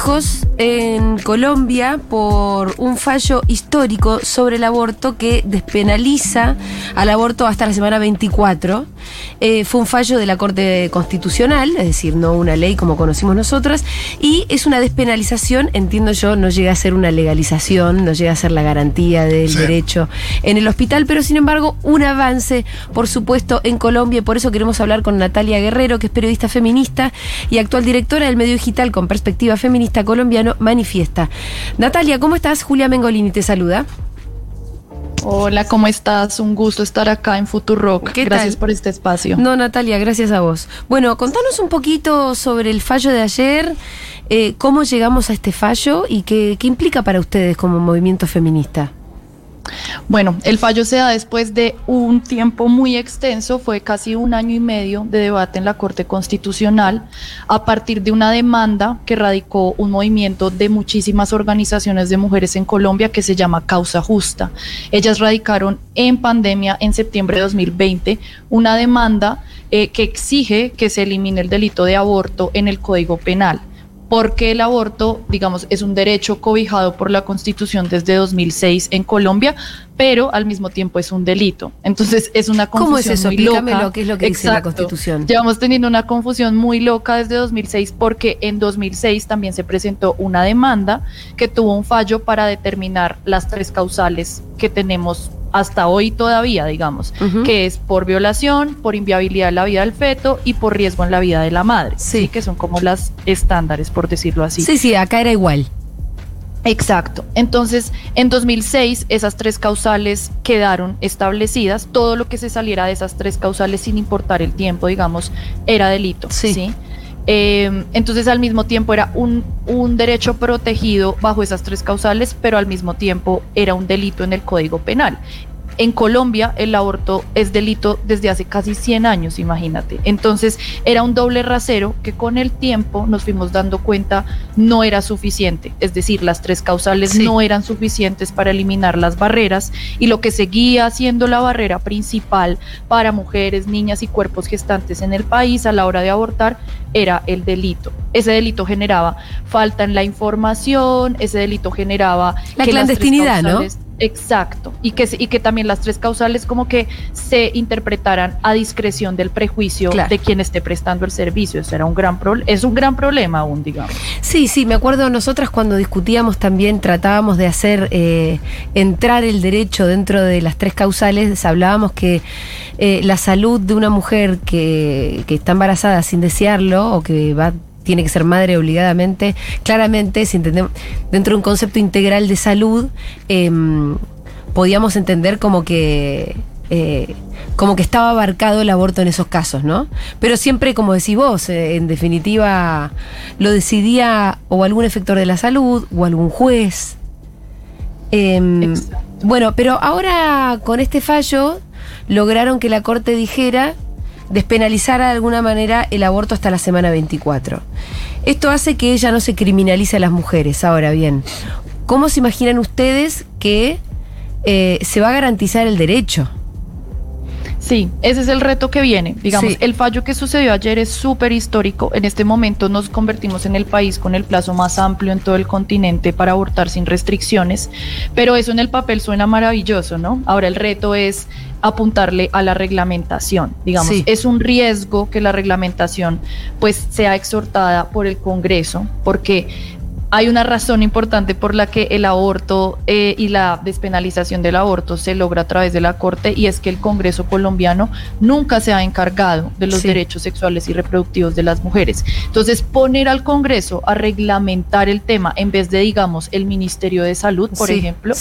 festejos en Colombia por un fallo histórico sobre el aborto que despenaliza al aborto hasta la semana 24. Eh, fue un fallo de la Corte Constitucional, es decir, no una ley como conocimos nosotras, y es una despenalización, entiendo yo, no llega a ser una legalización, no llega a ser la garantía del derecho en el hospital, pero sin embargo un avance, por supuesto, en Colombia, y por eso queremos hablar con Natalia Guerrero, que es periodista feminista y actual directora del medio digital con perspectiva feminista colombiano, Manifiesta. Natalia, ¿cómo estás? Julia Mengolini te saluda. Hola, ¿cómo estás? Un gusto estar acá en Futurock. Gracias por este espacio. No, Natalia, gracias a vos. Bueno, contanos un poquito sobre el fallo de ayer, eh, cómo llegamos a este fallo y qué, qué implica para ustedes como movimiento feminista. Bueno, el fallo se da después de un tiempo muy extenso, fue casi un año y medio de debate en la Corte Constitucional a partir de una demanda que radicó un movimiento de muchísimas organizaciones de mujeres en Colombia que se llama Causa Justa. Ellas radicaron en pandemia en septiembre de 2020 una demanda eh, que exige que se elimine el delito de aborto en el Código Penal porque el aborto, digamos, es un derecho cobijado por la Constitución desde 2006 en Colombia, pero al mismo tiempo es un delito. Entonces es una confusión ¿Cómo es eso? muy loca. qué es lo que dice la Constitución. Llevamos teniendo una confusión muy loca desde 2006 porque en 2006 también se presentó una demanda que tuvo un fallo para determinar las tres causales que tenemos hasta hoy todavía, digamos, que es por violación, por inviabilidad de la vida del feto y por riesgo en la vida de la madre. Sí. Que son como las estándares, por decirlo así. Sí, sí, acá era igual. Exacto. Entonces, en 2006 esas tres causales quedaron establecidas. Todo lo que se saliera de esas tres causales, sin importar el tiempo, digamos, era delito. Sí. Em, entonces, al mismo tiempo era un, un derecho protegido bajo esas tres causales, pero al mismo tiempo era un delito en el Código Penal. En Colombia el aborto es delito desde hace casi 100 años, imagínate. Entonces era un doble rasero que con el tiempo nos fuimos dando cuenta no era suficiente. Es decir, las tres causales no eran suficientes para eliminar las barreras y lo que seguía siendo la barrera principal para mujeres, niñas y cuerpos gestantes en el país a la hora de abortar era el delito. Ese delito generaba falta en la información, ese delito generaba... La clandestinidad, ¿no? Exacto, y que, y que también las tres causales como que se interpretaran a discreción del prejuicio de quien esté prestando el servicio. Eso era un gran es un gran problema aún, digamos. Sí, sí, me acuerdo nosotras cuando discutíamos también tratábamos de hacer eh, entrar el derecho dentro de las tres causales, hablábamos que eh, la salud de una mujer que, que está embarazada sin desearlo o que va tiene que ser madre obligadamente, claramente, si entendemos, dentro de un concepto integral de salud, em, podíamos entender como que eh, como que estaba abarcado el aborto en esos casos, ¿no? Pero siempre, como decís vos, eh, en definitiva, lo decidía o algún efector de la salud o algún juez. Em, bueno, pero ahora con este fallo lograron que la Corte dijera despenalizar de alguna manera el aborto hasta la semana 24. Esto hace que ella no se criminalice a las mujeres. Ahora bien, ¿cómo se imaginan ustedes que eh, se va a garantizar el derecho? Sí, ese es el reto que viene. Digamos, el fallo que sucedió ayer es súper histórico. En este momento nos convertimos en el país con el plazo más amplio en todo el continente para abortar sin restricciones, pero eso en el papel suena maravilloso, ¿no? Ahora el reto es apuntarle a la reglamentación. Digamos, es un riesgo que la reglamentación pues sea exhortada por el Congreso, porque hay una razón importante por la que el aborto eh, y la despenalización del aborto se logra a través de la Corte y es que el Congreso colombiano nunca se ha encargado de los derechos sexuales y reproductivos de las mujeres. Entonces, poner al Congreso a reglamentar el tema en vez de, digamos, el Ministerio de Salud, por ejemplo,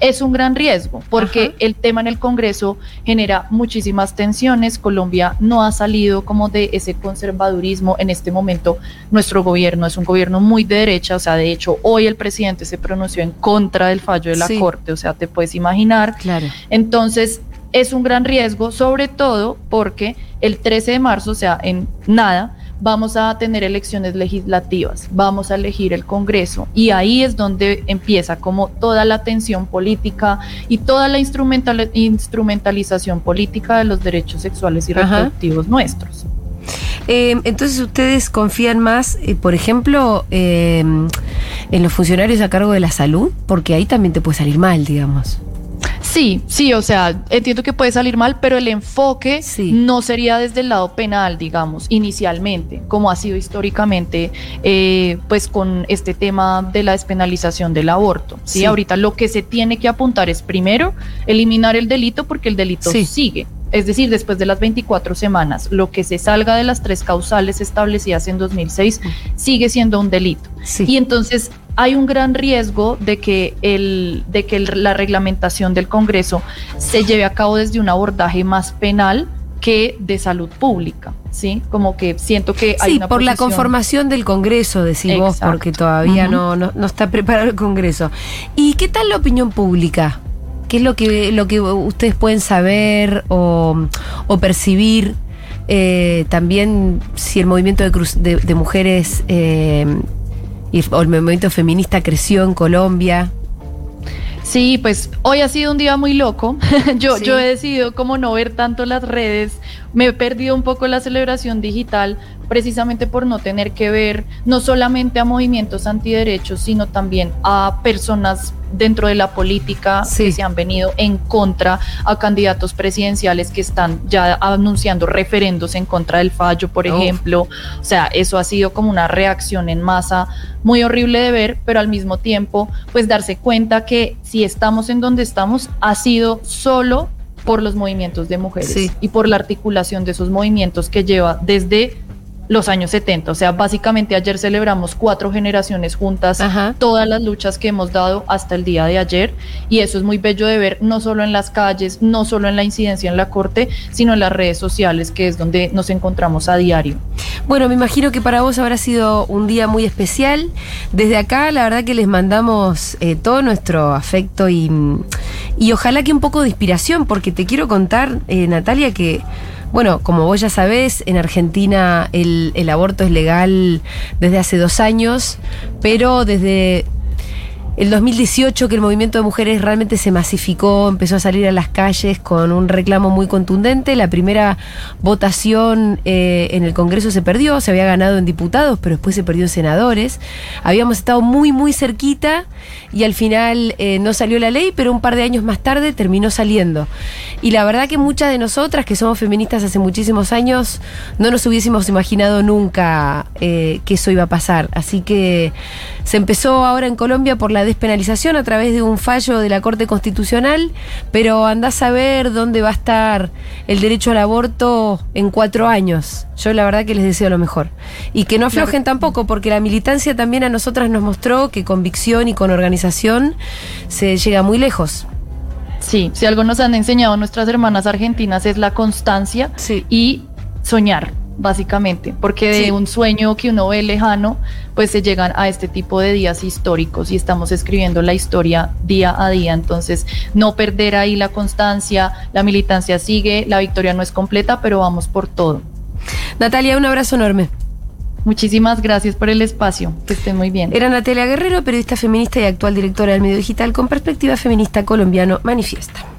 es un gran riesgo porque el tema en el Congreso genera muchísimas tensiones. Colombia no ha salido como de ese conservadurismo. En este momento, nuestro gobierno es un gobierno muy de derecha, o sea, de hecho, hoy el presidente se pronunció en contra del fallo de la Corte, o sea, te puedes imaginar. Claro. Entonces, es un gran riesgo, sobre todo porque el 13 de marzo, o sea, en nada, vamos a tener elecciones legislativas, vamos a elegir el Congreso y ahí es donde empieza como toda la tensión política y toda la instrumentalización política de los derechos sexuales y reproductivos nuestros. Eh, entonces ustedes confían más, eh, por ejemplo, en los funcionarios a cargo de la salud, porque ahí también te puede salir mal, digamos. Sí, sí, o sea, entiendo que puede salir mal, pero el enfoque no sería desde el lado penal, digamos, inicialmente, como ha sido históricamente, eh, pues con este tema de la despenalización del aborto. ¿sí? Ahorita lo que se tiene que apuntar es primero eliminar el delito porque el delito sigue. Es decir, después de las 24 semanas, lo que se salga de las tres causales establecidas en 2006 sigue siendo un delito. Y entonces hay un gran riesgo de que, el, de que la reglamentación del Congreso se lleve a cabo desde un abordaje más penal que de salud pública, ¿sí? Como que siento que hay sí, por la conformación del Congreso, decís vos, porque todavía no, no, está preparado el Congreso. ¿Y qué tal la opinión pública? ¿Qué es lo que, lo que ustedes pueden saber o, percibir? Eh, también si el movimiento de, de, mujeres eh, y el movimiento feminista creció en Colombia. Sí, pues hoy ha sido un día muy loco. yo, yo he decidido como no ver tanto las redes. Me he perdido un poco la celebración digital precisamente por no tener que ver no solamente a movimientos antiderechos, sino también a personas dentro de la política que se han venido en contra a candidatos presidenciales que están ya anunciando referendos en contra del fallo, por ejemplo. O sea, eso ha sido como una reacción en masa muy horrible de ver, pero al mismo tiempo, pues darse cuenta que si estamos en donde estamos ha sido solo por los movimientos de mujeres y por la articulación de esos movimientos que lleva desde los años 70. O sea, básicamente ayer celebramos cuatro generaciones juntas, todas las luchas que hemos dado hasta el día de ayer. Y eso es muy bello de ver, no solo en las calles, no solo en la incidencia en la corte, sino en las redes sociales, que es donde nos encontramos a diario. Bueno, me imagino que para vos habrá sido un día muy especial. Desde acá, la verdad que les mandamos eh, todo nuestro afecto y, y ojalá que un poco de inspiración, porque te quiero contar, eh, Natalia, que bueno, como vos ya sabés, en Argentina el, el aborto es legal desde hace dos años, pero desde el 2018 que el movimiento de mujeres realmente se masificó, empezó a salir a las calles con un reclamo muy contundente. La primera votación eh, en el Congreso se perdió, se había ganado en diputados, pero después se perdió en senadores. Habíamos estado muy, muy cerquita y al final eh, no salió la ley, pero un par de años más tarde terminó saliendo. Y la verdad que muchas de nosotras, que somos feministas hace muchísimos años, no nos hubiésemos imaginado nunca eh, que eso iba a pasar. Así que se empezó ahora en Colombia por la despenalización a través de un fallo de la Corte Constitucional, pero andás a ver dónde va a estar el derecho al aborto en cuatro años. Yo la verdad que les deseo lo mejor. Y que no aflojen tampoco, porque la militancia también a nosotras nos mostró que con convicción y con organización se llega muy lejos. Sí, si algo nos han enseñado nuestras hermanas argentinas es la constancia y soñar básicamente, porque de un sueño que uno ve lejano, pues se llegan a este tipo de días históricos y estamos escribiendo la historia día a día, entonces no perder ahí la constancia, la militancia sigue, la victoria no es completa, pero vamos por todo. Natalia, un abrazo enorme. Muchísimas gracias por el espacio, que esté muy bien. Era Natalia Guerrero, periodista feminista y actual directora del medio digital con perspectiva feminista colombiano Manifiesta.